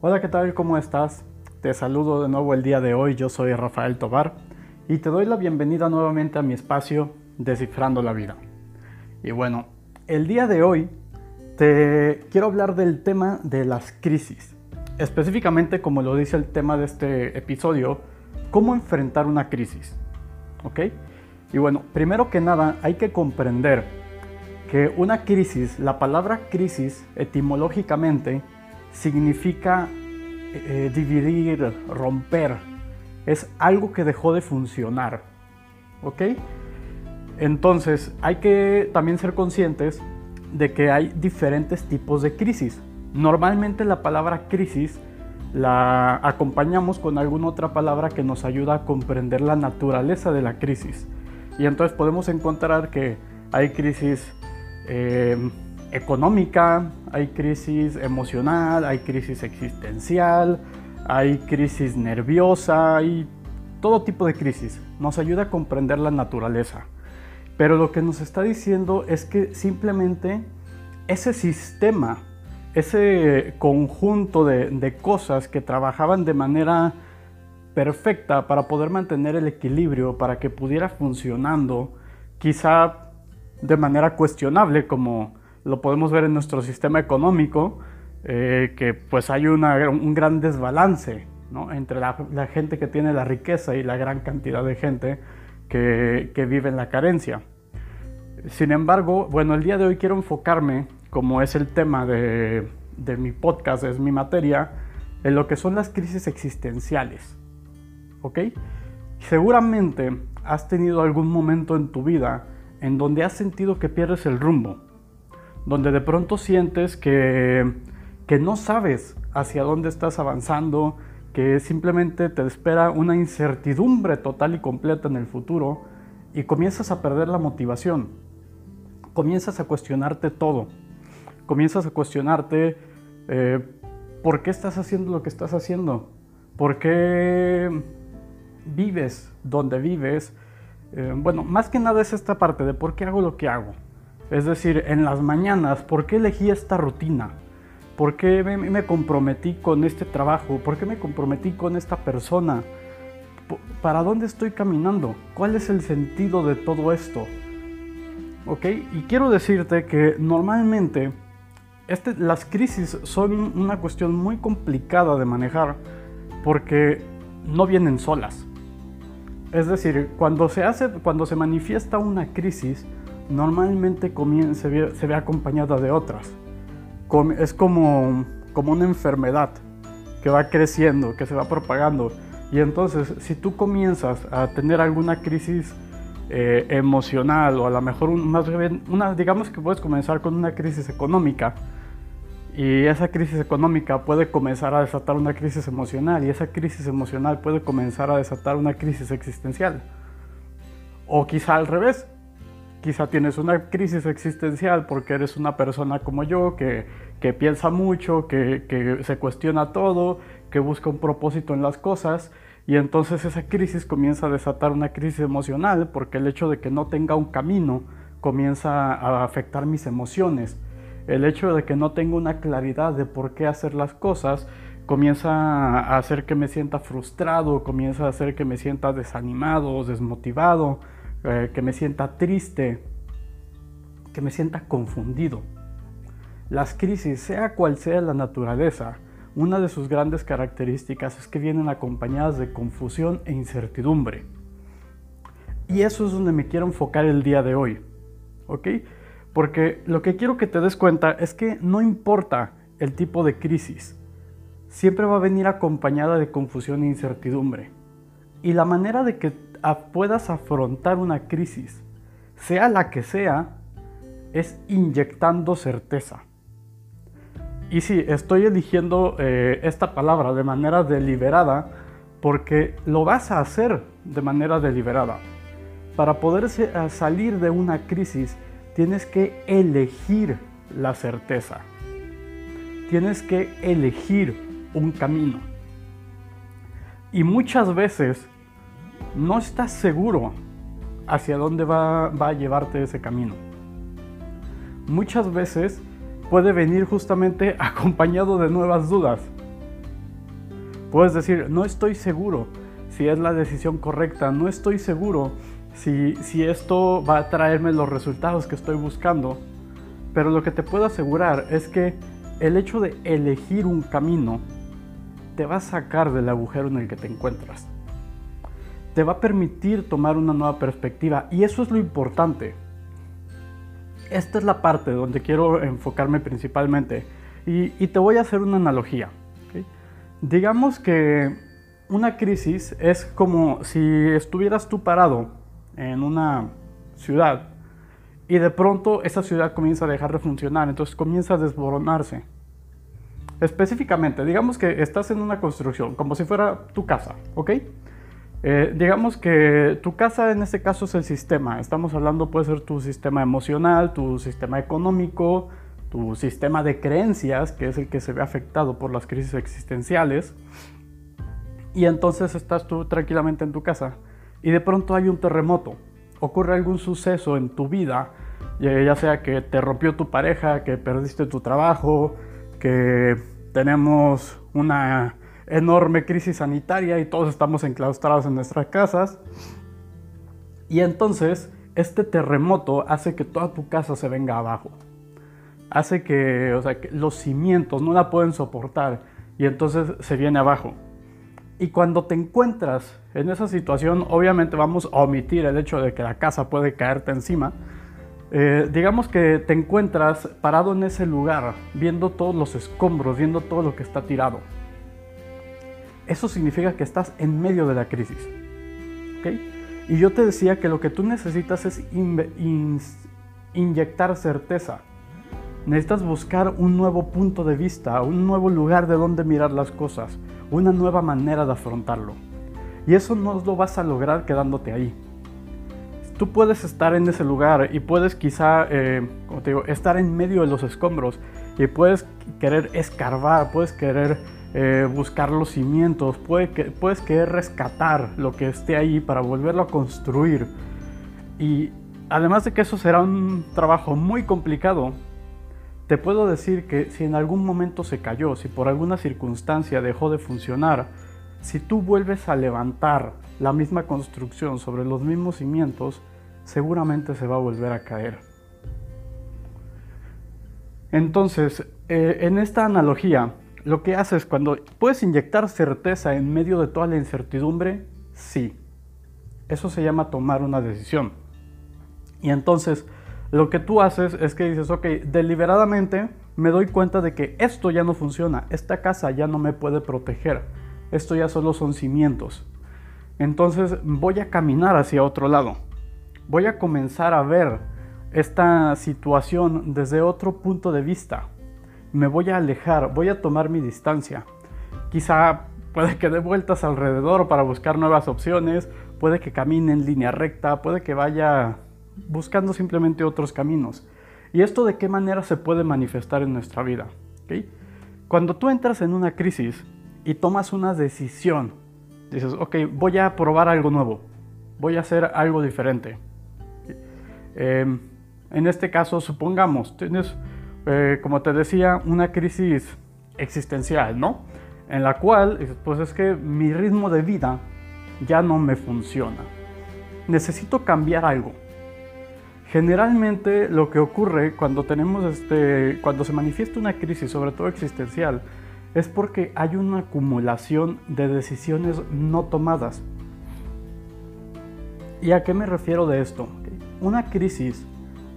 Hola, ¿qué tal? ¿Cómo estás? Te saludo de nuevo el día de hoy, yo soy Rafael Tobar y te doy la bienvenida nuevamente a mi espacio Descifrando la Vida. Y bueno, el día de hoy te quiero hablar del tema de las crisis. Específicamente, como lo dice el tema de este episodio, cómo enfrentar una crisis. ¿Ok? Y bueno, primero que nada hay que comprender que una crisis, la palabra crisis etimológicamente significa eh, dividir, romper. Es algo que dejó de funcionar. ¿Ok? Entonces hay que también ser conscientes de que hay diferentes tipos de crisis. Normalmente la palabra crisis la acompañamos con alguna otra palabra que nos ayuda a comprender la naturaleza de la crisis. Y entonces podemos encontrar que hay crisis eh, económica, hay crisis emocional, hay crisis existencial, hay crisis nerviosa, hay todo tipo de crisis. Nos ayuda a comprender la naturaleza. Pero lo que nos está diciendo es que simplemente ese sistema, ese conjunto de, de cosas que trabajaban de manera perfecta para poder mantener el equilibrio, para que pudiera funcionando, quizá de manera cuestionable como lo podemos ver en nuestro sistema económico, eh, que pues hay un gran desbalance entre la, gente que tiene la riqueza y la gran cantidad de gente que, vive en la carencia. Sin embargo, bueno, el día de hoy quiero enfocarme, como es el tema de, de mi podcast, es mi materia, en lo que son las crisis existenciales. ¿Ok? Seguramente has tenido algún momento en tu vida en donde has sentido que pierdes el rumbo, donde de pronto sientes que, que no sabes hacia dónde estás avanzando, que simplemente te espera una incertidumbre total y completa en el futuro y comienzas a perder la motivación, comienzas a cuestionarte todo, comienzas a cuestionarte eh, por qué estás haciendo lo que estás haciendo, por qué vives donde vives. Eh, bueno, más que nada es esta parte de por qué hago lo que hago. Es decir, en las mañanas, ¿por qué elegí esta rutina? ¿Por qué me, comprometí con este trabajo? ¿Por qué me comprometí con esta persona? ¿Para dónde estoy caminando? ¿Cuál es el sentido de todo esto? ¿Ok? Y quiero decirte que normalmente este, las crisis son una cuestión muy complicada de manejar porque no vienen solas. Es decir, cuando se, hace, cuando se manifiesta una crisis, normalmente se, ve, se ve acompañada de otras. Es como, como una enfermedad que va creciendo, que se va propagando. Y entonces, si tú comienzas a tener alguna crisis eh, emocional o a lo mejor más bien, digamos que puedes comenzar con una crisis económica y esa crisis económica puede comenzar a desatar una crisis emocional y esa crisis emocional puede comenzar a desatar una crisis existencial. O quizá al revés, Quizá tienes una crisis existencial porque eres una persona como yo que, piensa mucho, que, se cuestiona todo, que busca un propósito en las cosas y entonces esa crisis comienza a desatar una crisis emocional porque el hecho de que no tenga un camino comienza a afectar mis emociones. El hecho de que no tenga una claridad de por qué hacer las cosas comienza a hacer que me sienta frustrado, comienza a hacer que me sienta desanimado, desmotivado, eh, que me sienta triste, que me sienta confundido. Las crisis, sea cual sea la naturaleza, una de sus grandes características es que vienen acompañadas de confusión e incertidumbre. Y eso es donde me quiero enfocar el día de hoy. ¿Ok? Porque lo que quiero que te des cuenta es que no importa el tipo de crisis, siempre va a venir acompañada de confusión e incertidumbre. Y la manera de que puedas afrontar una crisis, sea la que sea, es inyectando certeza. Y sí, estoy eligiendo eh, esta palabra de manera deliberada porque lo vas a hacer de manera deliberada. Para poder salir de una crisis tienes que elegir la certeza. Tienes que elegir un camino. Y muchas veces no estás seguro hacia dónde va, a llevarte ese camino. Muchas veces puede venir justamente acompañado de nuevas dudas. Puedes decir, no estoy seguro si es la decisión correcta, no estoy seguro si, si esto va a traerme los resultados que estoy buscando. Pero lo que te puedo asegurar es que el hecho de elegir un camino te va a sacar del agujero en el que te encuentras. Te va a permitir tomar una nueva perspectiva y eso es lo importante. Esta es la parte donde quiero enfocarme principalmente y, te voy a hacer una analogía. Digamos que una crisis es como si estuvieras tú parado en una ciudad y de pronto esa ciudad comienza a dejar de funcionar, entonces comienza a desboronarse. Específicamente, digamos que estás en una construcción, como si fuera tu casa, ¿ok? Eh, digamos que tu casa en este caso es el sistema. Estamos hablando, puede ser tu sistema emocional, tu sistema económico, tu sistema de creencias, que es el que se ve afectado por las crisis existenciales. Y entonces estás tú tranquilamente en tu casa y de pronto hay un terremoto. Ocurre algún suceso en tu vida, ya sea que te rompió tu pareja, que perdiste tu trabajo, que tenemos una enorme crisis sanitaria y todos estamos enclaustrados en nuestras casas. Y entonces este terremoto hace que toda tu casa se venga abajo. Hace que, los cimientos no la pueden soportar y entonces se viene abajo. Y cuando te encuentras en esa situación, obviamente vamos a omitir el hecho de que la casa puede caerte encima. Eh, digamos que te encuentras parado en ese lugar, viendo todos los escombros, viendo todo lo que está tirado eso significa que estás en medio de la crisis. Y yo te decía que lo que tú necesitas es inyectar certeza. Necesitas buscar un nuevo punto de vista, un nuevo lugar de donde mirar las cosas, una nueva manera de afrontarlo. Y eso no lo vas a lograr quedándote ahí. Tú puedes estar en ese lugar y puedes quizá, eh, como te digo, estar en medio de los escombros y puedes querer escarbar, puedes querer eh, buscar los cimientos, puedes querer rescatar lo que esté ahí para volverlo a construir. Y además de que eso será un trabajo muy complicado, te puedo decir que si en algún momento se cayó, si por alguna circunstancia dejó de funcionar, si tú vuelves a levantar la misma construcción sobre los mismos cimientos, seguramente se va a volver a caer. Entonces, eh, en esta analogía, lo que haces cuando puedes inyectar certeza en medio de toda la incertidumbre, sí. Eso se llama tomar una decisión. Y entonces lo que tú haces es que dices, ok, deliberadamente me doy cuenta de que esto ya no funciona, esta casa ya no me puede proteger, esto ya solo son cimientos. Entonces voy a caminar hacia otro lado. Voy a comenzar a ver esta situación desde otro punto de vista me voy a alejar, voy a tomar mi distancia. Quizá puede que dé vueltas alrededor para buscar nuevas opciones, puede que camine en línea recta, puede que vaya buscando simplemente otros caminos. ¿Y esto de qué manera se puede manifestar en nuestra vida? Cuando tú entras en una crisis y tomas una decisión, dices, ok, voy a probar algo nuevo, voy a hacer algo diferente. Em, en este caso, supongamos, tienes eh, como te decía, una crisis existencial, ¿no? En la cual, pues es que mi ritmo de vida ya no me funciona. Necesito cambiar algo. Generalmente lo que ocurre cuando tenemos este, cuando se manifiesta una crisis, sobre todo existencial, es porque hay una acumulación de decisiones no tomadas. ¿Y a qué me refiero de esto? Una crisis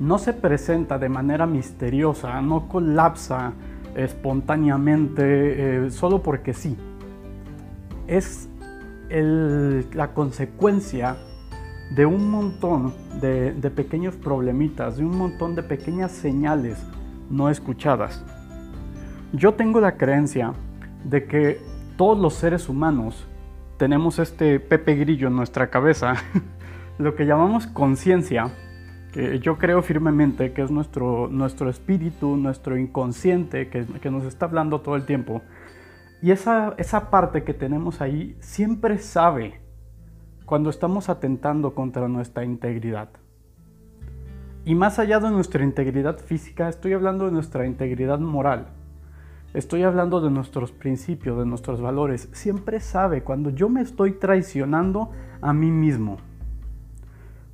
no se presenta de manera misteriosa, no colapsa espontáneamente eh, solo porque sí. Es la consecuencia de un montón de, de pequeños problemitas, de un montón de pequeñas señales no escuchadas. Yo tengo la creencia de que todos los seres humanos tenemos este Pepe Grillo en nuestra cabeza, lo que llamamos conciencia, que yo creo firmemente que es nuestro, nuestro espíritu, nuestro inconsciente que, que nos está hablando todo el tiempo. Y esa, esa parte que tenemos ahí siempre sabe cuando estamos atentando contra nuestra integridad. Y más allá de nuestra integridad física, estoy hablando de nuestra integridad moral. Estoy hablando de nuestros principios, de nuestros valores. Siempre sabe cuando yo me estoy traicionando a mí mismo.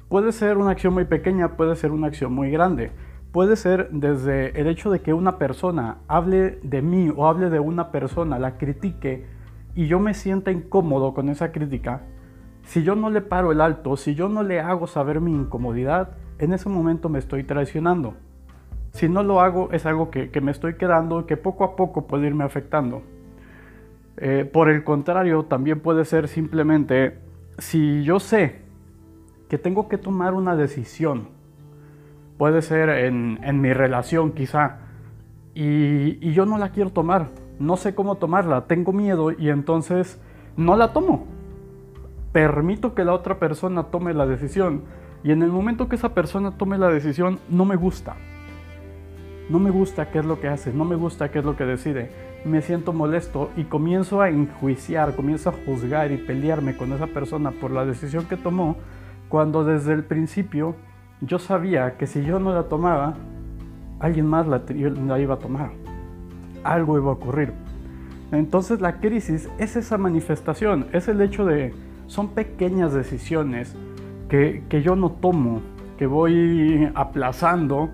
Puede ser una acción muy pequeña, puede ser una acción muy grande. Puede ser desde el hecho de que una persona hable de mí o hable de una persona, la critique y yo me sienta incómodo con esa crítica. Si yo no le paro el alto, si yo no le hago saber mi incomodidad, en ese momento me estoy traicionando. Si no lo hago, es algo que, me estoy quedando, que poco a poco puede irme afectando. Eh, por el contrario, también puede ser simplemente, si yo sé que tengo que tomar una decisión, puede ser en, mi relación quizá, y, y yo no la quiero tomar, no sé cómo tomarla, tengo miedo y entonces no la tomo. Permito que la otra persona tome la decisión. Y en el momento que esa persona tome la decisión no me gusta. No me gusta qué es lo que hace, no me gusta qué es lo que decide, me siento molesto y comienzo a enjuiciar, comienzo a juzgar y pelearme con esa persona por la decisión que tomó, cuando desde el principio yo sabía que si yo no la tomaba, alguien más la, iba a tomar, algo iba a ocurrir. Entonces la crisis es esa manifestación, es el hecho de, son pequeñas decisiones que, que yo no tomo, que voy aplazando,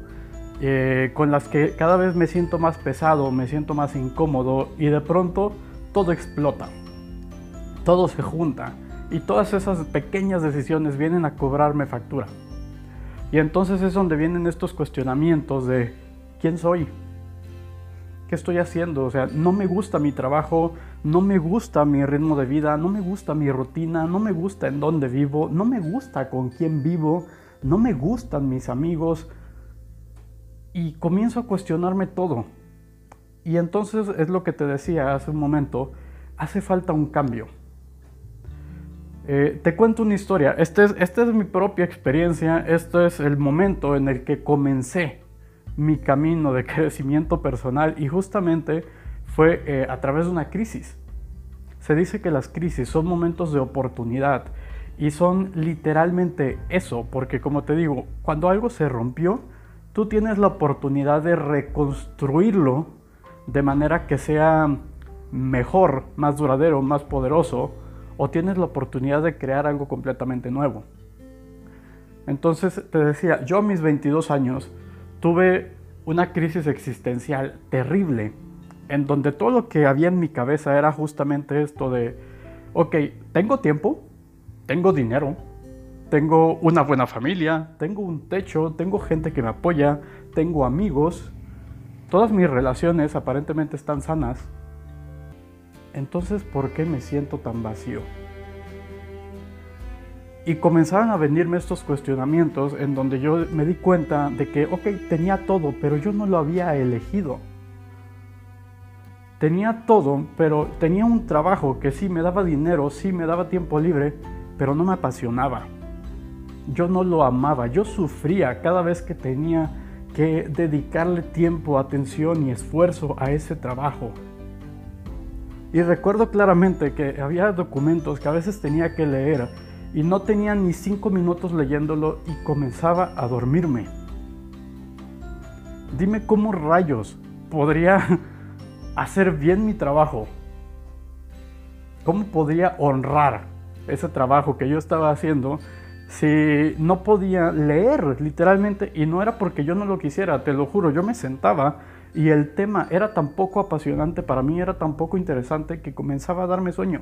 eh, con las que cada vez me siento más pesado, me siento más incómodo y de pronto todo explota, todo se junta y todas esas pequeñas decisiones vienen a cobrarme factura. Y entonces es donde vienen estos cuestionamientos de quién soy, qué estoy haciendo, o sea, no me gusta mi trabajo, no me gusta mi ritmo de vida, no me gusta mi rutina, no me gusta en dónde vivo, no me gusta con quién vivo, no me gustan mis amigos, y comienzo a cuestionarme todo. Y entonces es lo que te decía hace un momento, hace falta un cambio. Eh, te cuento una historia, esta es, esta es mi propia experiencia, esto es el momento en el que comencé mi camino de crecimiento personal y justamente fue eh, a través de una crisis. Se dice que las crisis son momentos de oportunidad y son literalmente eso, porque como te digo, cuando algo se rompió, tú tienes la oportunidad de reconstruirlo de manera que sea mejor, más duradero, más poderoso, o tienes la oportunidad de crear algo completamente nuevo. Entonces te decía, yo a mis 22 años tuve una crisis existencial terrible, en donde todo lo que había en mi cabeza era justamente esto de, ok, tengo tiempo, tengo dinero, tengo una buena familia, tengo un techo, tengo gente que me apoya, tengo amigos, todas mis relaciones aparentemente están sanas. Entonces, ¿por qué me siento tan vacío? Y comenzaron a venirme estos cuestionamientos en donde yo me di cuenta de que, ok, tenía todo, pero yo no lo había elegido. Tenía todo, pero tenía un trabajo que sí me daba dinero, sí me daba tiempo libre, pero no me apasionaba yo no lo amaba, yo sufría cada vez que tenía que dedicarle tiempo, atención y esfuerzo a ese trabajo. Y recuerdo claramente que había documentos que a veces tenía que leer y no tenía ni cinco minutos leyéndolo y comenzaba a dormirme. Dime cómo rayos podría hacer bien mi trabajo. ¿Cómo podría honrar ese trabajo que yo estaba haciendo si no podía leer literalmente y no era porque yo no lo quisiera, te lo juro, yo me sentaba y el tema era tan poco apasionante para mí, era tan poco interesante que comenzaba a darme sueño.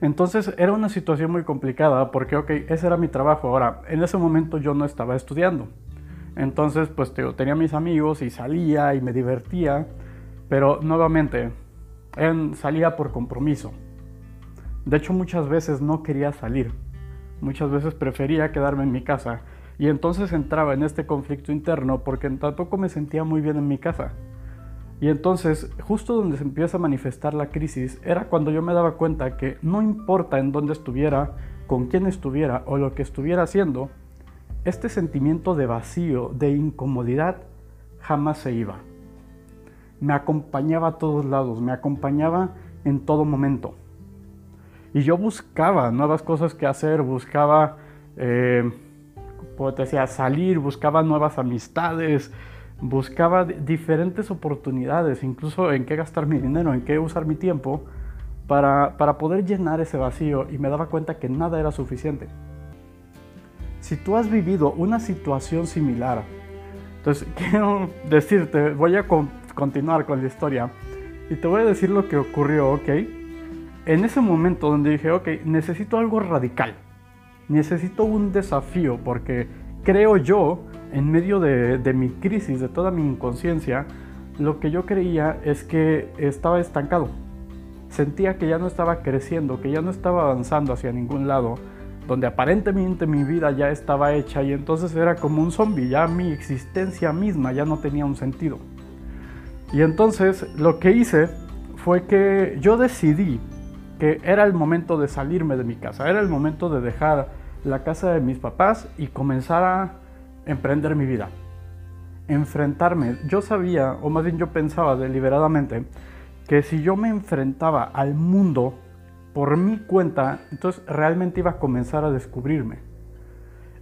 Entonces era una situación muy complicada porque, ok, ese era mi trabajo. Ahora, en ese momento yo no estaba estudiando. Entonces, pues tenía mis amigos y salía y me divertía, pero nuevamente, salía por compromiso. De hecho, muchas veces no quería salir muchas veces prefería quedarme en mi casa y entonces entraba en este conflicto interno porque tampoco me sentía muy bien en mi casa. Y entonces, justo donde se empieza a manifestar la crisis, era cuando yo me daba cuenta que no importa en dónde estuviera, con quién estuviera o lo que estuviera haciendo, este sentimiento de vacío, de incomodidad, jamás se iba. Me acompañaba a todos lados, me acompañaba en todo momento. Y yo buscaba nuevas cosas que hacer, buscaba, eh, como te decía, salir, buscaba nuevas amistades, buscaba diferentes oportunidades, incluso en qué gastar mi dinero, en qué usar mi tiempo, para, para poder llenar ese vacío y me daba cuenta que nada era suficiente. Si tú has vivido una situación similar, entonces quiero decirte, voy a continuar con la historia y te voy a decir lo que ocurrió, ¿ok? En ese momento donde dije, ok, necesito algo radical, necesito un desafío porque creo yo, en medio de, mi crisis, de toda mi inconsciencia, lo que yo creía es que estaba estancado. Sentía que ya no estaba creciendo, que ya no estaba avanzando hacia ningún lado, donde aparentemente mi vida ya estaba hecha y entonces era como un zombie, ya mi existencia misma ya no tenía un sentido. Y entonces lo que hice fue que yo decidí que era el momento de salirme de mi casa, era el momento de dejar la casa de mis papás y comenzar a emprender mi vida, enfrentarme. Yo sabía, o más bien yo pensaba deliberadamente, que si yo me enfrentaba al mundo por mi cuenta, entonces realmente iba a comenzar a descubrirme.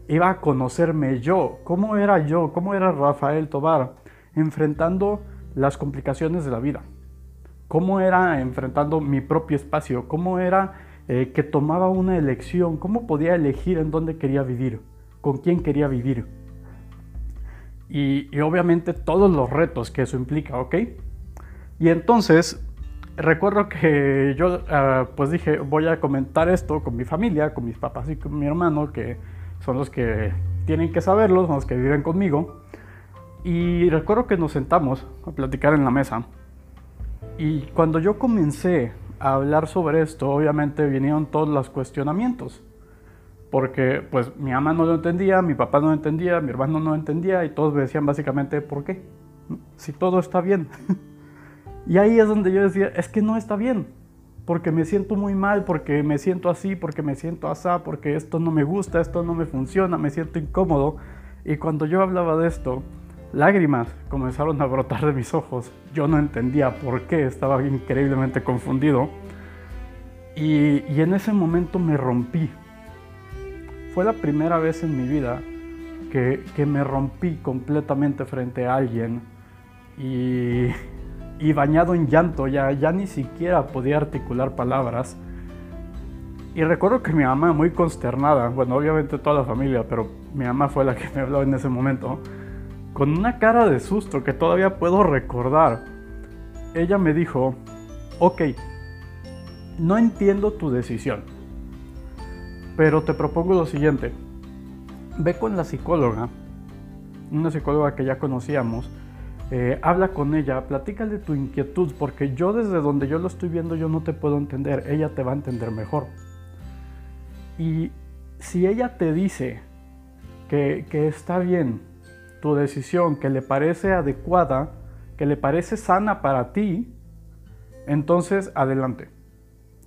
Iba a conocerme yo, cómo era yo, cómo era Rafael Tobar, enfrentando las complicaciones de la vida. Cómo era enfrentando mi propio espacio, cómo era eh, que tomaba una elección, cómo podía elegir en dónde quería vivir, con quién quería vivir. Y, obviamente todos los retos que eso implica, ¿ok? Y entonces recuerdo que yo ah, pues dije voy a comentar esto con mi familia, con mis papás y con mi hermano, que son los que tienen que saberlo, son los que viven conmigo. Y recuerdo que nos sentamos a platicar en la mesa. Y cuando yo comencé a hablar sobre esto, obviamente vinieron todos los cuestionamientos. Porque pues mi mamá no lo entendía, mi papá no lo entendía, mi hermano no lo entendía y todos me decían básicamente, ¿por qué? Si todo está bien. y ahí es donde yo decía, es que no está bien. Porque me siento muy mal, porque me siento así, porque me siento asá, porque esto no me gusta, esto no me funciona, me siento incómodo. Y cuando yo hablaba de esto, Lágrimas comenzaron a brotar de mis ojos. Yo no entendía por qué, estaba increíblemente confundido. Y, en ese momento me rompí. Fue la primera vez en mi vida que, me rompí completamente frente a alguien y, y bañado en llanto, ya, ya ni siquiera podía articular palabras. Y recuerdo que mi mamá, muy consternada, bueno, obviamente toda la familia, pero mi mamá fue la que me habló en ese momento, con una cara de susto que todavía puedo recordar, ella me dijo, ok, no entiendo tu decisión, pero te propongo lo siguiente, ve con la psicóloga, una psicóloga que ya conocíamos, eh, habla con ella, platícale tu inquietud, porque yo desde donde yo lo estoy viendo yo no te puedo entender, ella te va a entender mejor. Y si ella te dice que, que está bien, tu decisión que le parece adecuada, que le parece sana para ti, entonces adelante.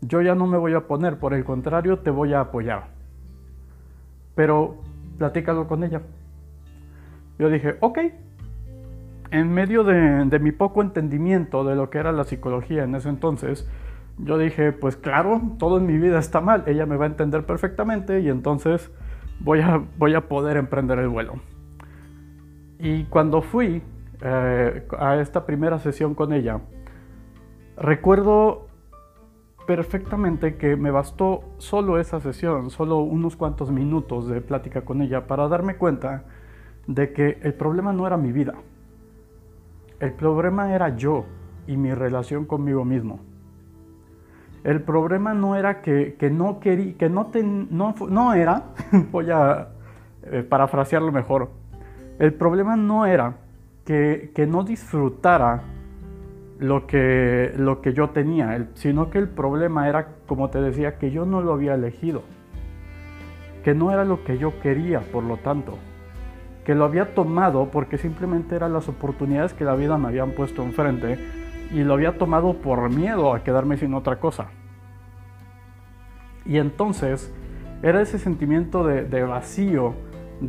Yo ya no me voy a poner, por el contrario, te voy a apoyar. Pero platícalo con ella. Yo dije, ok. En medio de, mi poco entendimiento de lo que era la psicología en ese entonces, yo dije, pues claro, todo en mi vida está mal, ella me va a entender perfectamente y entonces voy a poder emprender el vuelo. Y cuando fui eh, a esta primera sesión con ella, recuerdo perfectamente que me bastó solo esa sesión, solo unos cuantos minutos de plática con ella para darme cuenta de que el problema no era mi vida. El problema era yo y mi relación conmigo mismo. El problema no era que, no quería, que no, no, no era, voy a eh, parafrasearlo mejor, el problema no era que, no disfrutara lo que, lo que yo tenía, sino que el problema era, como te decía, que yo no lo había elegido, que no era lo que yo quería, por lo tanto, que lo había tomado porque simplemente eran las oportunidades que la vida me habían puesto enfrente y lo había tomado por miedo a quedarme sin otra cosa. Y entonces era ese sentimiento de, de vacío,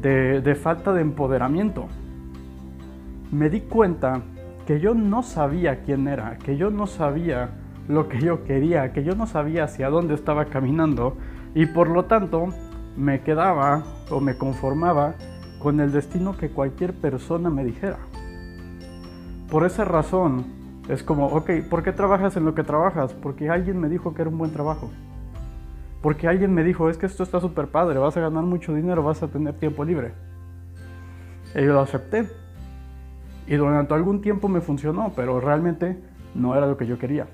de, falta de empoderamiento. Me di cuenta que yo no sabía quién era, que yo no sabía lo que yo quería, que yo no sabía hacia dónde estaba caminando y por lo tanto me quedaba o me conformaba con el destino que cualquier persona me dijera. por esa razón es como, ok, ¿por qué trabajas en lo que trabajas? Porque alguien me dijo que era un buen trabajo. Porque alguien me dijo, es que esto está súper padre, vas a ganar mucho dinero, vas a tener tiempo libre. Y yo lo acepté. Y durante algún tiempo me funcionó, pero realmente no era lo que yo quería.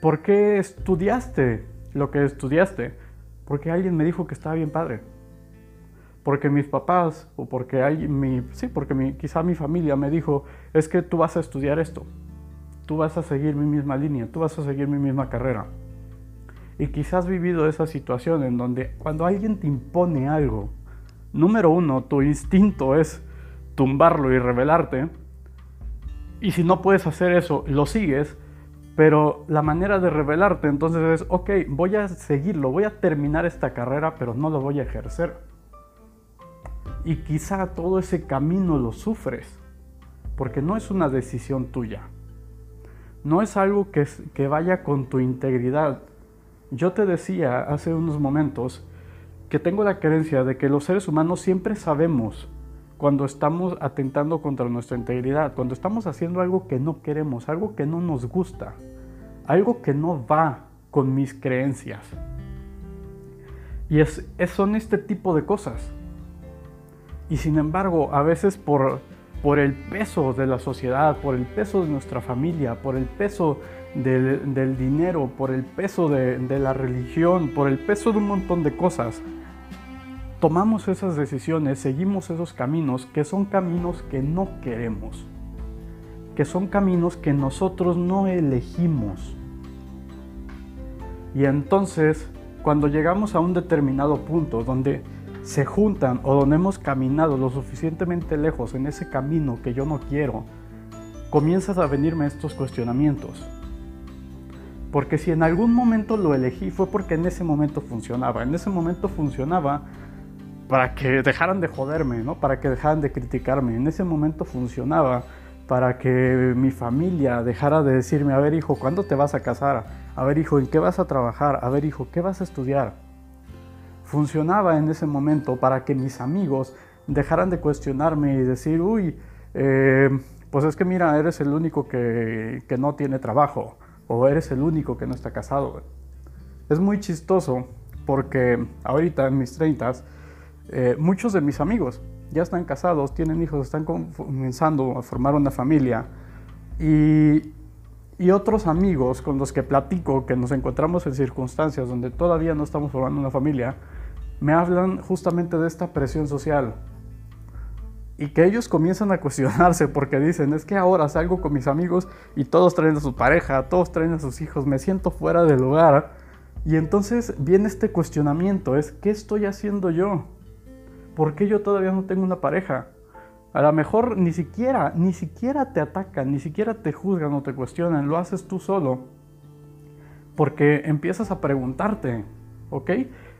¿Por qué estudiaste lo que estudiaste? Porque alguien me dijo que estaba bien padre. Porque mis papás, o porque alguien, mi, sí, porque mi, quizá mi familia me dijo, es que tú vas a estudiar esto. Tú vas a seguir mi misma línea, tú vas a seguir mi misma carrera. Y quizás has vivido esa situación en donde cuando alguien te impone algo, número uno, tu instinto es tumbarlo y rebelarte. Y si no puedes hacer eso, lo sigues. Pero la manera de rebelarte entonces es, ok, voy a seguirlo, voy a terminar esta carrera, pero no lo voy a ejercer. Y quizá todo ese camino lo sufres, porque no es una decisión tuya. No es algo que, que vaya con tu integridad. Yo te decía hace unos momentos que tengo la creencia de que los seres humanos siempre sabemos cuando estamos atentando contra nuestra integridad, cuando estamos haciendo algo que no queremos, algo que no nos gusta, algo que no va con mis creencias. Y es, son este tipo de cosas. Y sin embargo, a veces por, por el peso de la sociedad, por el peso de nuestra familia, por el peso del, dinero, por el peso de, la religión, por el peso de un montón de cosas, tomamos esas decisiones, seguimos esos caminos que son caminos que no queremos, que son caminos que nosotros no elegimos. Y entonces, cuando llegamos a un determinado punto donde se juntan o donde hemos caminado lo suficientemente lejos en ese camino que yo no quiero, comienzas a venirme estos cuestionamientos. Porque si en algún momento lo elegí fue porque en ese momento funcionaba. En ese momento funcionaba para que dejaran de joderme, ¿no? Para que dejaran de criticarme. En ese momento funcionaba para que mi familia dejara de decirme, a ver hijo, ¿cuándo te vas a casar? A ver hijo, ¿en qué vas a trabajar? A ver hijo, ¿qué vas a estudiar? Funcionaba en ese momento para que mis amigos dejaran de cuestionarme y decir, uy, eh, pues es que mira, eres el único que, que no tiene trabajo o eres el único que no está casado. Es muy chistoso porque ahorita en mis treintas eh, muchos de mis amigos ya están casados, tienen hijos, están comenzando a formar una familia. Y, otros amigos con los que platico, que nos encontramos en circunstancias donde todavía no estamos formando una familia, me hablan justamente de esta presión social. Y que ellos comienzan a cuestionarse porque dicen, es que ahora salgo con mis amigos y todos traen a su pareja, todos traen a sus hijos, me siento fuera del lugar. Y entonces viene este cuestionamiento, es, ¿qué estoy haciendo yo? ¿Por qué yo todavía no tengo una pareja? A lo mejor ni siquiera, ni siquiera te atacan, ni siquiera te juzgan o te cuestionan, lo haces tú solo. Porque empiezas a preguntarte, ¿ok?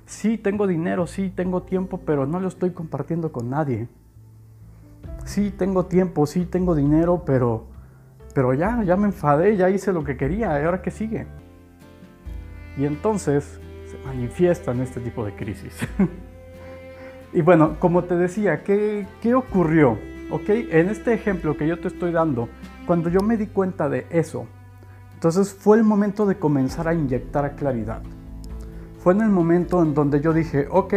Sí, tengo dinero, sí, tengo tiempo, pero no lo estoy compartiendo con nadie. Sí, tengo tiempo, sí, tengo dinero, pero, pero ya, ya me enfadé, ya hice lo que quería, ¿y ahora qué sigue? Y entonces se manifiestan este tipo de crisis. Y bueno, como te decía, ¿qué, qué ocurrió? ¿Ok? En este ejemplo que yo te estoy dando, cuando yo me di cuenta de eso, entonces fue el momento de comenzar a inyectar claridad. Fue en el momento en donde yo dije, ok,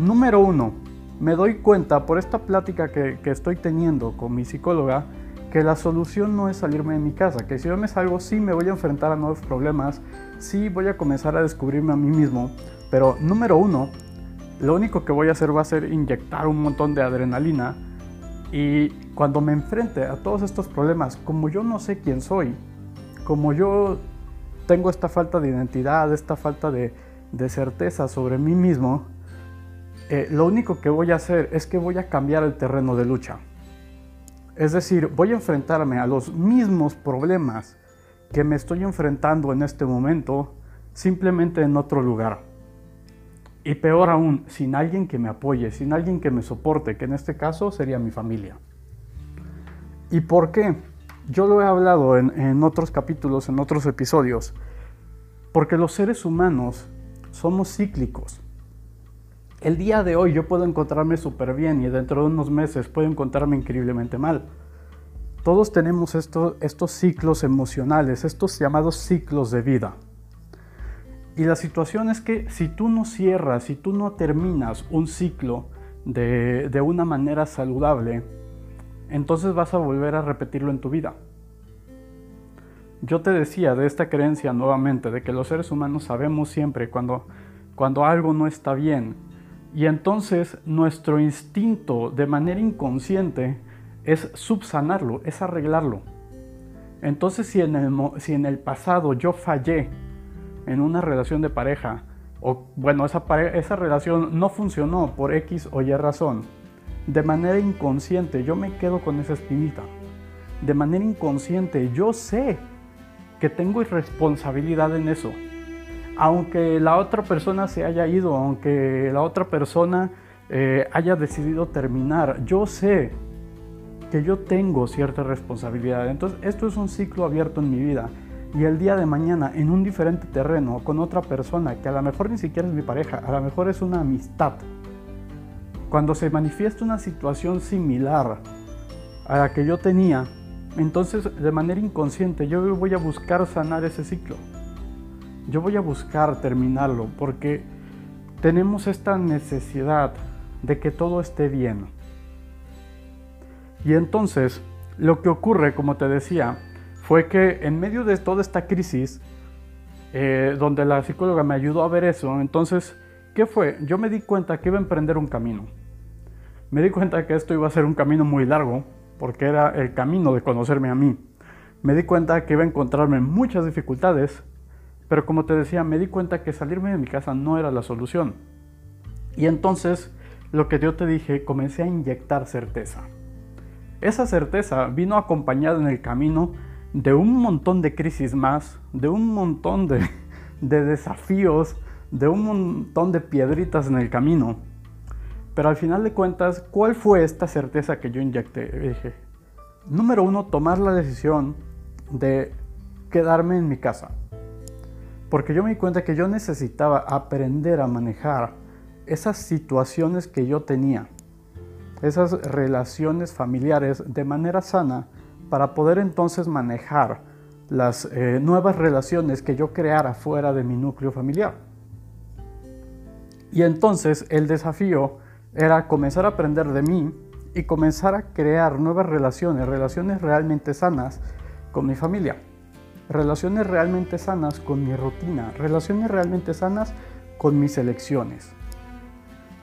número uno, me doy cuenta por esta plática que, estoy teniendo con mi psicóloga, que la solución no es salirme de mi casa, que si yo me salgo sí me voy a enfrentar a nuevos problemas, sí voy a comenzar a descubrirme a mí mismo, pero número uno, lo único que voy a hacer va a ser inyectar un montón de adrenalina y cuando me enfrente a todos estos problemas, como yo no sé quién soy, como yo tengo esta falta de identidad, esta falta de, certeza sobre mí mismo, eh, lo único que voy a hacer es que voy a cambiar el terreno de lucha. Es decir, voy a enfrentarme a los mismos problemas que me estoy enfrentando en este momento, simplemente en otro lugar. Y peor aún, sin alguien que me apoye, sin alguien que me soporte, que en este caso sería mi familia. ¿Y por qué? Yo lo he hablado en, otros capítulos, en otros episodios, porque los seres humanos somos cíclicos. El día de hoy yo puedo encontrarme súper bien y dentro de unos meses puedo encontrarme increíblemente mal. todos tenemos estos ciclos emocionales, estos llamados ciclos de vida. Y la situación es que si tú no cierras, si tú no terminas un ciclo de, de una manera saludable, entonces vas a volver a repetirlo en tu vida. Yo te decía de esta creencia nuevamente, de que los seres humanos sabemos siempre cuando, cuando algo no está bien. Y entonces nuestro instinto de manera inconsciente es subsanarlo, es arreglarlo. Entonces si en el, pasado yo fallé en una relación de pareja, o bueno, esa, esa relación no funcionó por X o Y razón, de manera inconsciente yo me quedo con esa espinita. De manera inconsciente yo sé que tengo responsabilidad en eso. Aunque la otra persona se haya ido, aunque la otra persona eh, haya decidido terminar, yo sé que yo tengo cierta responsabilidad. Entonces, esto es un ciclo abierto en mi vida. Y el día de mañana, en un diferente terreno, con otra persona, que a lo mejor ni siquiera es mi pareja, a lo mejor es una amistad, cuando se manifiesta una situación similar a la que yo tenía, entonces, de manera inconsciente, yo voy a buscar sanar ese ciclo. Yo voy a buscar terminarlo porque tenemos esta necesidad de que todo esté bien. Y entonces, lo que ocurre, como te decía, fue que en medio de toda esta crisis, eh, donde la psicóloga me ayudó a ver eso, entonces, ¿qué fue? Yo me di cuenta que iba a emprender un camino. Me di cuenta que esto iba a ser un camino muy largo, porque era el camino de conocerme a mí. Me di cuenta que iba a encontrarme muchas dificultades, pero como te decía, me di cuenta que salirme de mi casa no era la solución. Y entonces, lo que yo te dije, comencé a inyectar certeza. Esa certeza vino acompañada en el camino de un montón de crisis más, de un montón de, de desafíos, de un montón de piedritas en el camino pero al final de cuentas, ¿cuál fue esta certeza que yo inyecté? Dije, número uno, tomar la decisión de quedarme en mi casa. Porque yo me di cuenta que yo necesitaba aprender a manejar esas situaciones que yo tenía, esas relaciones familiares de manera sana para poder entonces manejar las eh, nuevas relaciones que yo creara fuera de mi núcleo familiar. Y entonces el desafío era comenzar a aprender de mí y comenzar a crear nuevas relaciones, relaciones realmente sanas con mi familia, relaciones realmente sanas con mi rutina, relaciones realmente sanas con mis elecciones.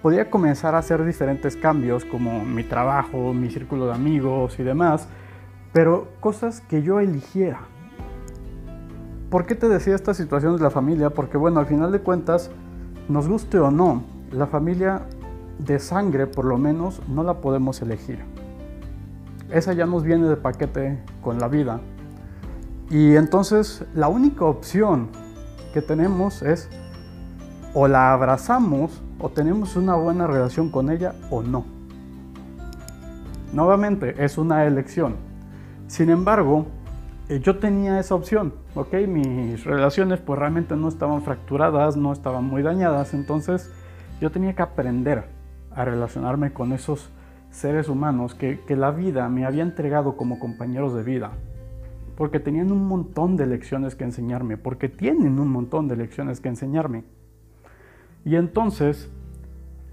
Podía comenzar a hacer diferentes cambios como mi trabajo, mi círculo de amigos y demás, pero cosas que yo eligiera. ¿Por qué te decía esta situación de la familia? Porque bueno, al final de cuentas, nos guste o no, la familia de sangre por lo menos no la podemos elegir. Esa ya nos viene de paquete con la vida. Y entonces la única opción que tenemos es o la abrazamos o tenemos una buena relación con ella o no. Nuevamente, es una elección. Sin embargo, eh, yo tenía esa opción, ¿ok? Mis relaciones pues realmente no estaban fracturadas, no estaban muy dañadas, entonces yo tenía que aprender a relacionarme con esos seres humanos que, la vida me había entregado como compañeros de vida. Porque tenían un montón de lecciones que enseñarme, porque tienen un montón de lecciones que enseñarme. Y entonces,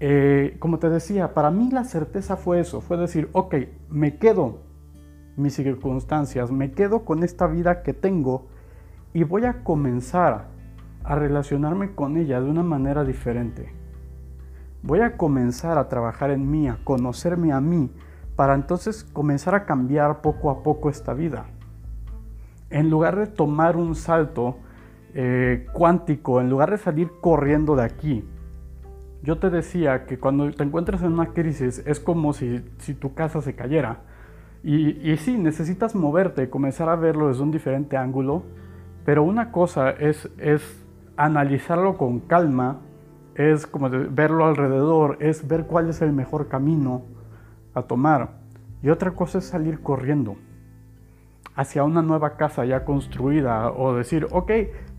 eh, como te decía, para mí la certeza fue eso, fue decir, ok, me quedo mis circunstancias, me quedo con esta vida que tengo y voy a comenzar a relacionarme con ella de una manera diferente. Voy a comenzar a trabajar en mí, a conocerme a mí, para entonces comenzar a cambiar poco a poco esta vida. En lugar de tomar un salto eh, cuántico, en lugar de salir corriendo de aquí, yo te decía que cuando te encuentras en una crisis es como si, tu casa se cayera. Y, y sí, necesitas moverte, comenzar a verlo desde un diferente ángulo, pero una cosa es, es analizarlo con calma es como verlo alrededor, es ver cuál es el mejor camino a tomar. Y otra cosa es salir corriendo hacia una nueva casa ya construida o decir, ok,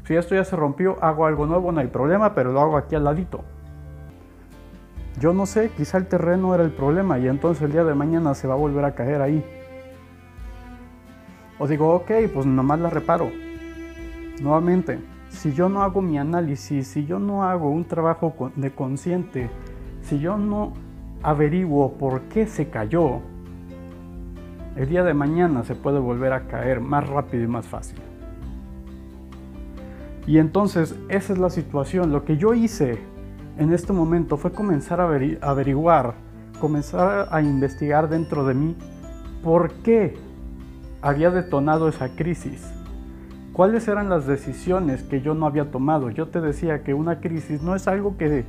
si esto ya se rompió, hago algo nuevo, no hay problema, pero lo hago aquí al ladito. Yo no sé, quizá el terreno era el problema y entonces el día de mañana se va a volver a caer ahí. O digo, ok, pues nomás la reparo. Nuevamente, si yo no hago mi análisis, si yo no hago un trabajo de consciente, si yo no averiguo por qué se cayó, el día de mañana se puede volver a caer más rápido y más fácil. Y entonces esa es la situación. Lo que yo hice en este momento fue comenzar a averiguar, comenzar a investigar dentro de mí por qué había detonado esa crisis. ¿Cuáles eran las decisiones que yo no había tomado? Yo te decía que una crisis no es algo que,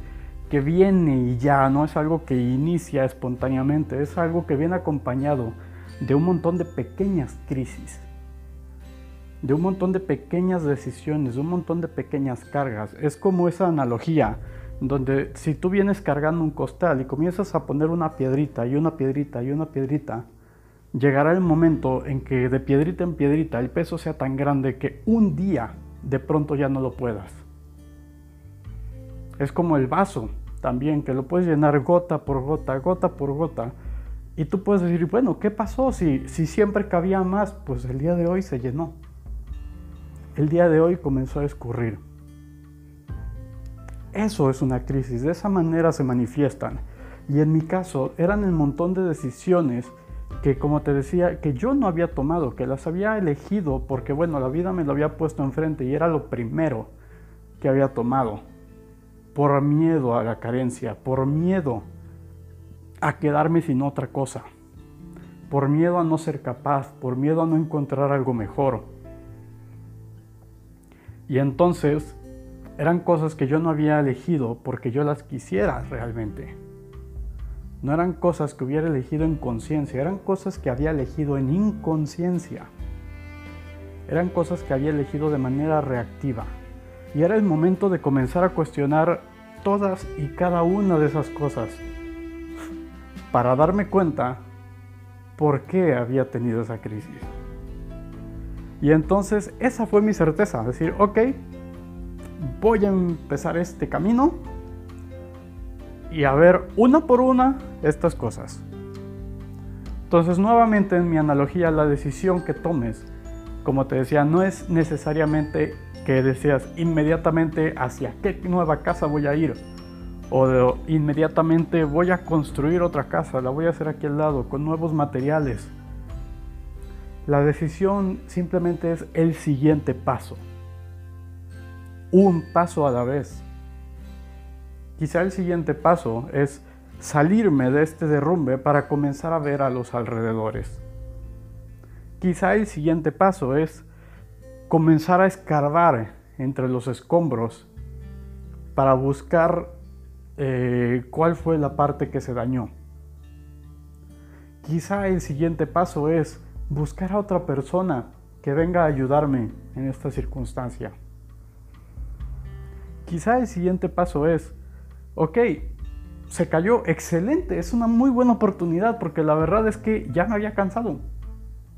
que viene y ya, no es algo que inicia espontáneamente, es algo que viene acompañado de un montón de pequeñas crisis, de un montón de pequeñas decisiones, de un montón de pequeñas cargas. Es como esa analogía donde si tú vienes cargando un costal y comienzas a poner una piedrita y una piedrita y una piedrita, llegará el momento en que de piedrita en piedrita el peso sea tan grande que un día de pronto ya no lo puedas. Es como el vaso también, que lo puedes llenar gota por gota, gota por gota, y tú puedes decir, bueno, ¿qué pasó? Si, si siempre cabía más, pues el día de hoy se llenó. El día de hoy comenzó a escurrir. Eso es una crisis, de esa manera se manifiestan. Y en mi caso eran el montón de decisiones que, como te decía, que yo no había tomado, que las había elegido porque, bueno, la vida me lo había puesto enfrente y era lo primero que había tomado. Por miedo a la carencia, por miedo a quedarme sin otra cosa, por miedo a no ser capaz, por miedo a no encontrar algo mejor. Y entonces eran cosas que yo no había elegido porque yo las quisiera realmente. No eran cosas que hubiera elegido en conciencia, eran cosas que había elegido en inconsciencia. Eran cosas que había elegido de manera reactiva. Y era el momento de comenzar a cuestionar todas y cada una de esas cosas para darme cuenta por qué había tenido esa crisis. Y entonces esa fue mi certeza, decir, ok, voy a empezar este camino y a ver una por una estas cosas. Entonces nuevamente en mi analogía la decisión que tomes, como te decía, no es necesariamente que deseas inmediatamente hacia qué nueva casa voy a ir o de, inmediatamente voy a construir otra casa, la voy a hacer aquí al lado con nuevos materiales. La decisión simplemente es el siguiente paso. Un paso a la vez. Quizá el siguiente paso es salirme de este derrumbe para comenzar a ver a los alrededores. Quizá el siguiente paso es comenzar a escarbar entre los escombros para buscar eh, cuál fue la parte que se dañó. Quizá el siguiente paso es buscar a otra persona que venga a ayudarme en esta circunstancia. Quizá el siguiente paso es, ok, se cayó, excelente, es una muy buena oportunidad porque la verdad es que ya me había cansado.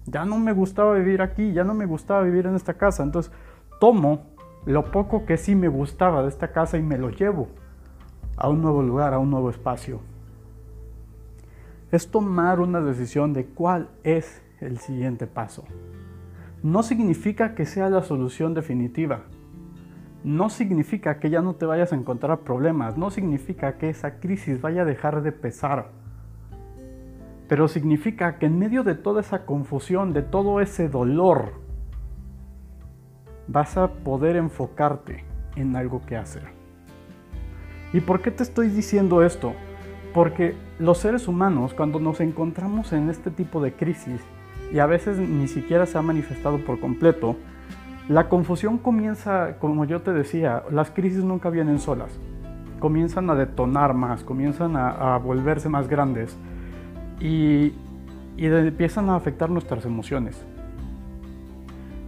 Ya no me gustaba vivir aquí, ya no me gustaba vivir en esta casa. Entonces tomo lo poco que sí me gustaba de esta casa y me lo llevo a un nuevo lugar, a un nuevo espacio. Es tomar una decisión de cuál es el siguiente paso. No significa que sea la solución definitiva. No significa que ya no te vayas a encontrar problemas. No significa que esa crisis vaya a dejar de pesar. Pero significa que en medio de toda esa confusión, de todo ese dolor, vas a poder enfocarte en algo que hacer. ¿Y por qué te estoy diciendo esto? Porque los seres humanos, cuando nos encontramos en este tipo de crisis, y a veces ni siquiera se ha manifestado por completo, la confusión comienza, como yo te decía, las crisis nunca vienen solas. Comienzan a detonar más, comienzan a, volverse más grandes y, y empiezan a afectar nuestras emociones.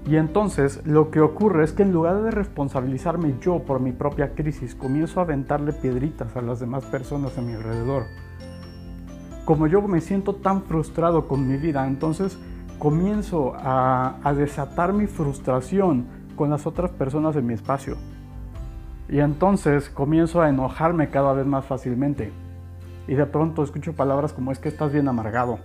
Y entonces lo que ocurre es que en lugar de responsabilizarme yo por mi propia crisis, comienzo a aventarle piedritas a las demás personas a mi alrededor. Como yo me siento tan frustrado con mi vida, entonces comienzo a, desatar mi frustración con las otras personas en mi espacio. Y entonces comienzo a enojarme cada vez más fácilmente. Y de pronto escucho palabras como es que estás bien amargado.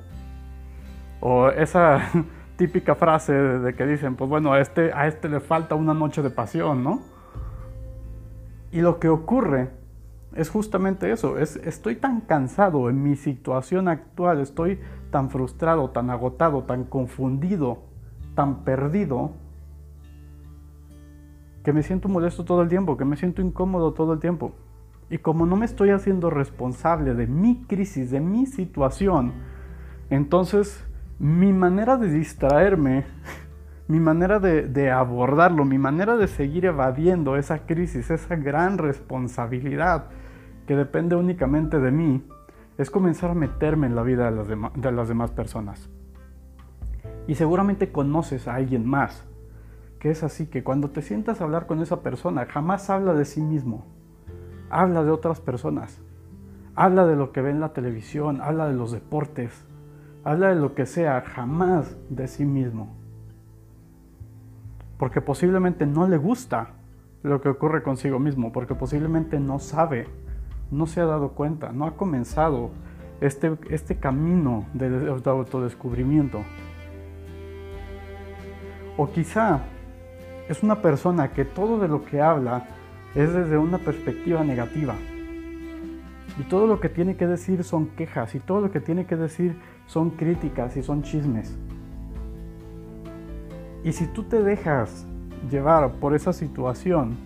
O esa típica frase de, que dicen, pues bueno, a este, a este le falta una noche de pasión, ¿no? Y lo que ocurre es justamente eso, es, estoy tan cansado en mi situación actual, estoy tan frustrado, tan agotado, tan confundido, tan perdido, que me siento molesto todo el tiempo, que me siento incómodo todo el tiempo. Y como no me estoy haciendo responsable de mi crisis, de mi situación, entonces mi manera de distraerme, mi manera de, abordarlo, mi manera de seguir evadiendo esa crisis, esa gran responsabilidad que depende únicamente de mí, es comenzar a meterme en la vida de las, de las demás personas. Y seguramente conoces a alguien más que es así, que cuando te sientas a hablar con esa persona, jamás habla de sí mismo, habla de otras personas, habla de lo que ve en la televisión, habla de los deportes, habla de lo que sea, jamás de sí mismo. Porque posiblemente no le gusta lo que ocurre consigo mismo, porque posiblemente no sabe, no se ha dado cuenta, no ha comenzado este, este camino de, de autodescubrimiento. O quizá es una persona que todo de lo que habla es desde una perspectiva negativa. Y todo lo que tiene que decir son quejas y todo lo que tiene que decir son críticas y son chismes. Y si tú te dejas llevar por esa situación,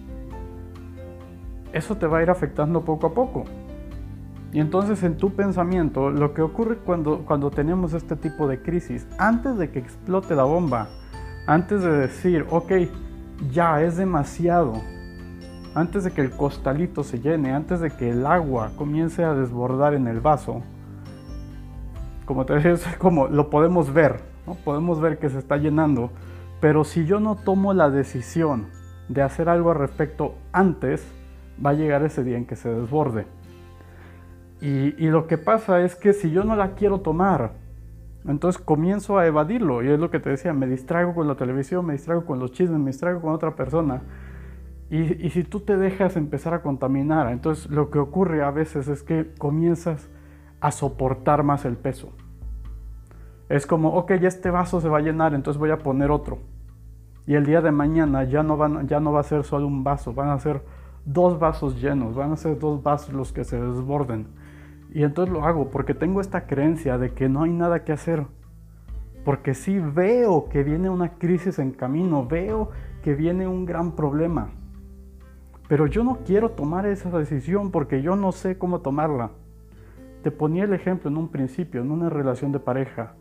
eso te va a ir afectando poco a poco. Y entonces en tu pensamiento, lo que ocurre cuando, cuando tenemos este tipo de crisis, antes de que explote la bomba, antes de decir, ok, ya es demasiado. Antes de que el costalito se llene, antes de que el agua comience a desbordar en el vaso, como te decía, es como lo podemos ver, ¿no? podemos ver que se está llenando, pero si yo no tomo la decisión de hacer algo al respecto antes, va a llegar ese día en que se desborde. Y, y lo que pasa es que si yo no la quiero tomar, entonces comienzo a evadirlo y es lo que te decía, me distraigo con la televisión, me distraigo con los chismes, me distraigo con otra persona. Y, si tú te dejas empezar a contaminar, entonces lo que ocurre a veces es que comienzas a soportar más el peso. Es como, ok, ya este vaso se va a llenar, entonces voy a poner otro. Y el día de mañana ya no, van, ya no va a ser solo un vaso, van a ser dos vasos llenos, van a ser dos vasos los que se desborden. Y entonces lo hago porque tengo esta creencia de que no hay nada que hacer. Porque sí veo que viene una crisis en camino, veo que viene un gran problema. Pero yo no quiero tomar esa decisión porque yo no sé cómo tomarla. Te ponía el ejemplo en un principio, en una relación de pareja.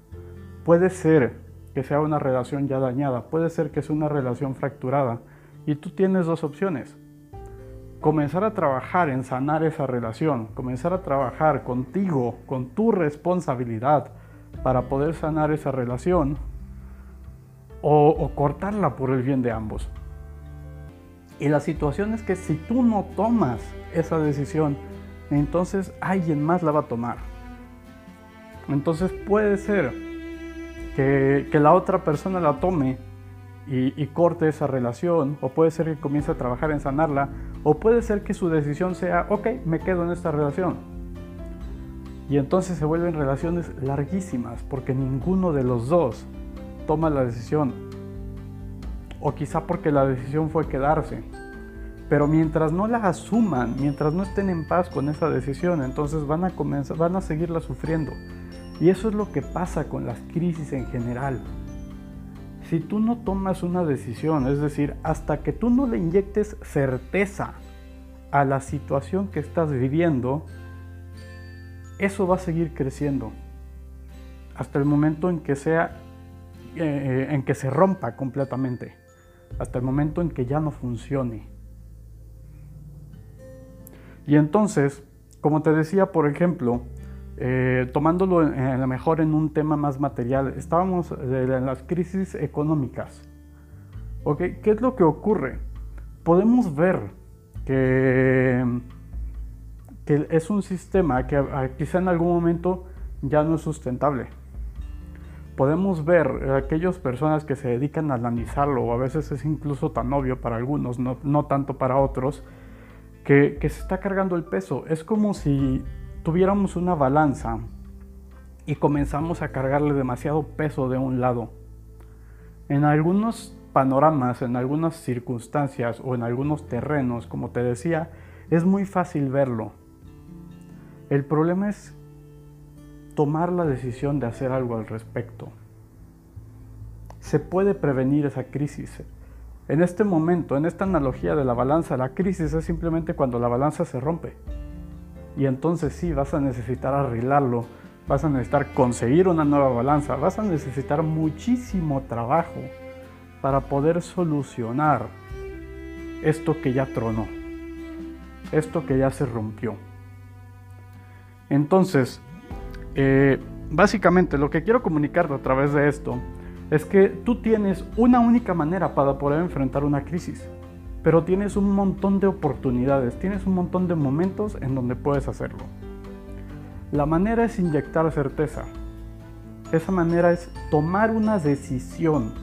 Puede ser que sea una relación ya dañada, puede ser que sea una relación fracturada. Y tú tienes dos opciones comenzar a trabajar en sanar esa relación, comenzar a trabajar contigo, con tu responsabilidad para poder sanar esa relación o, cortarla por el bien de ambos. Y la situación es que si tú no tomas esa decisión, entonces alguien más la va a tomar. Entonces puede ser que, la otra persona la tome y, corte esa relación, o puede ser que comience a trabajar en sanarla, o puede ser que su decisión sea, ok, me quedo en esta relación. Y entonces se vuelven relaciones larguísimas, porque ninguno de los dos toma la decisión. O quizá porque la decisión fue quedarse. Pero mientras no la asuman, mientras no estén en paz con esa decisión, entonces van a, comenzar, van a seguirla sufriendo. Y eso es lo que pasa con las crisis en general si tú no tomas una decisión, es decir, hasta que tú no le inyectes certeza a la situación que estás viviendo, eso va a seguir creciendo hasta el momento en que sea eh, en que se rompa completamente, hasta el momento en que ya no funcione. Y entonces, como te decía, por ejemplo, eh, tomándolo a lo mejor en un tema más material, estábamos en las crisis económicas. ¿Qué es lo que ocurre? Podemos ver que, es un sistema que quizá en algún momento ya no es sustentable. Podemos ver aquellas personas que se dedican a analizarlo, o a veces es incluso tan obvio para algunos, no, no tanto para otros, que, se está cargando el peso. Es como si tuviéramos una balanza y comenzamos a cargarle demasiado peso de un lado. En algunos panoramas, en algunas circunstancias o en algunos terrenos, como te decía, es muy fácil verlo. El problema es tomar la decisión de hacer algo al respecto. Se puede prevenir esa crisis. En este momento, en esta analogía de la balanza, la crisis es simplemente cuando la balanza se rompe. Y entonces sí, vas a necesitar arreglarlo, vas a necesitar conseguir una nueva balanza, vas a necesitar muchísimo trabajo para poder solucionar esto que ya tronó, esto que ya se rompió. Entonces, eh, básicamente lo que quiero comunicarte a través de esto es que tú tienes una única manera para poder enfrentar una crisis, pero tienes un montón de oportunidades, tienes un montón de momentos en donde puedes hacerlo. La manera es inyectar certeza. Esa manera es tomar una decisión,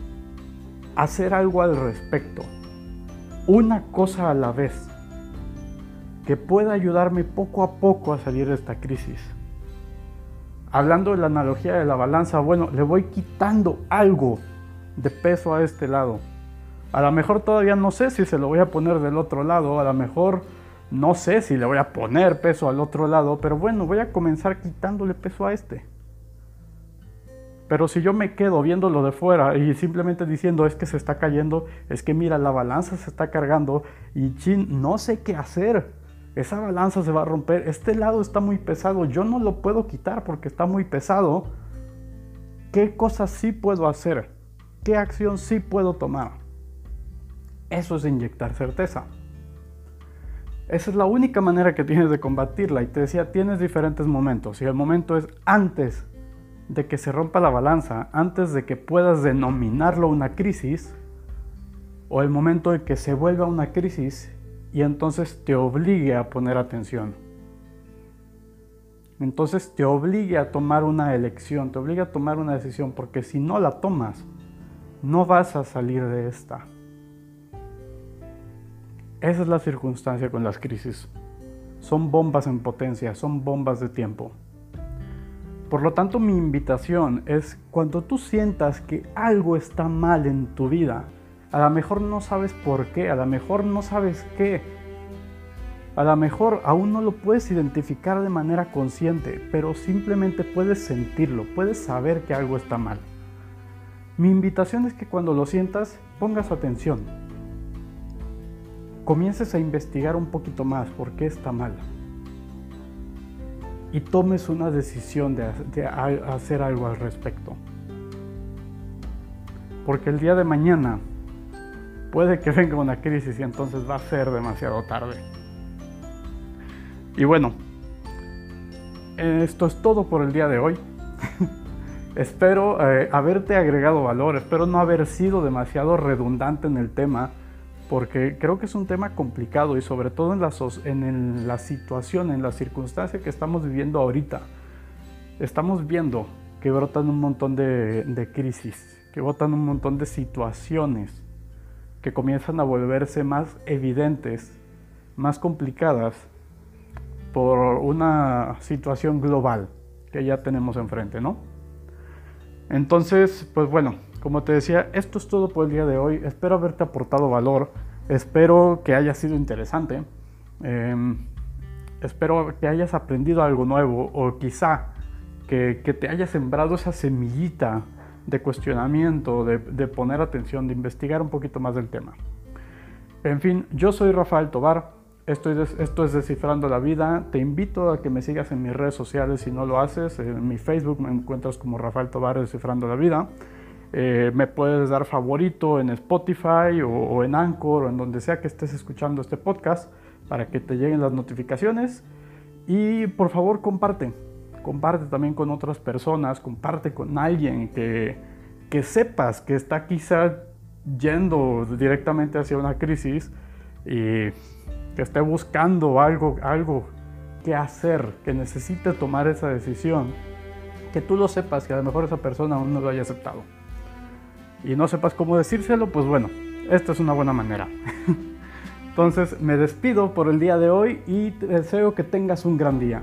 hacer algo al respecto, una cosa a la vez, que pueda ayudarme poco a poco a salir de esta crisis hablando de la analogía de la balanza, bueno, le voy quitando algo de peso a este lado. A lo mejor todavía no sé si se lo voy a poner del otro lado, a lo mejor no sé si le voy a poner peso al otro lado, pero bueno, voy a comenzar quitándole peso a este. Pero si yo me quedo viéndolo de fuera y simplemente diciendo es que se está cayendo, es que mira, la balanza se está cargando y chin, no sé qué hacer esa balanza se va a romper, este lado está muy pesado, yo no lo puedo quitar porque está muy pesado. ¿Qué cosas sí puedo hacer? ¿Qué acción sí puedo tomar? Eso es inyectar certeza. Esa es la única manera que tienes de combatirla. Y te decía, tienes diferentes momentos. Y el momento es antes de que se rompa la balanza, antes de que puedas denominarlo una crisis, o el momento en que se vuelva una crisis y entonces te obligue a poner atención. Entonces te obligue a tomar una elección, te obligue a tomar una decisión, porque si no la tomas, no vas a salir de esta. Esa es la circunstancia con las crisis. Son bombas en potencia, son bombas de tiempo. Por lo tanto, mi invitación es cuando tú sientas que algo está mal en tu vida, a lo mejor no sabes por qué, a lo mejor no sabes qué. A lo mejor aún no lo puedes identificar de manera consciente, pero simplemente puedes sentirlo, puedes saber que algo está mal. Mi invitación es que cuando lo sientas pongas atención. Comiences a investigar un poquito más por qué está mal. Y tomes una decisión de, de hacer algo al respecto. Porque el día de mañana puede que venga una crisis y entonces va a ser demasiado tarde. Y bueno, esto es todo por el día de hoy. espero eh, haberte agregado valor, espero no haber sido demasiado redundante en el tema, porque creo que es un tema complicado y sobre todo en la, en la situación, en la circunstancia que estamos viviendo ahorita. Estamos viendo que brotan un montón de, de crisis, que brotan un montón de situaciones que comienzan a volverse más evidentes, más complicadas por una situación global que ya tenemos enfrente, ¿no? Entonces, pues bueno, como te decía, esto es todo por el día de hoy. Espero haberte aportado valor, espero que haya sido interesante, em, espero que hayas aprendido algo nuevo o quizá que, que te haya sembrado esa semillita de cuestionamiento, de, poner atención, de investigar un poquito más del tema. En fin, yo soy Rafael Tobar, esto es, esto es Descifrando la Vida, te invito a que me sigas en mis redes sociales si no lo haces, en mi Facebook me encuentras como Rafael Tobar Descifrando la Vida. Eh, me puedes dar favorito en Spotify o, o, en Anchor o en donde sea que estés escuchando este podcast para que te lleguen las notificaciones. Y por favor comparte, comparte también con otras personas, comparte con alguien que, que sepas que está quizá yendo directamente hacia una crisis y que esté buscando algo, algo que hacer, que necesite tomar esa decisión, que tú lo sepas, que a lo mejor esa persona aún no lo haya aceptado. Y no sepas cómo decírselo, pues bueno, esta es una buena manera. Entonces me despido por el día de hoy y deseo que tengas un gran día.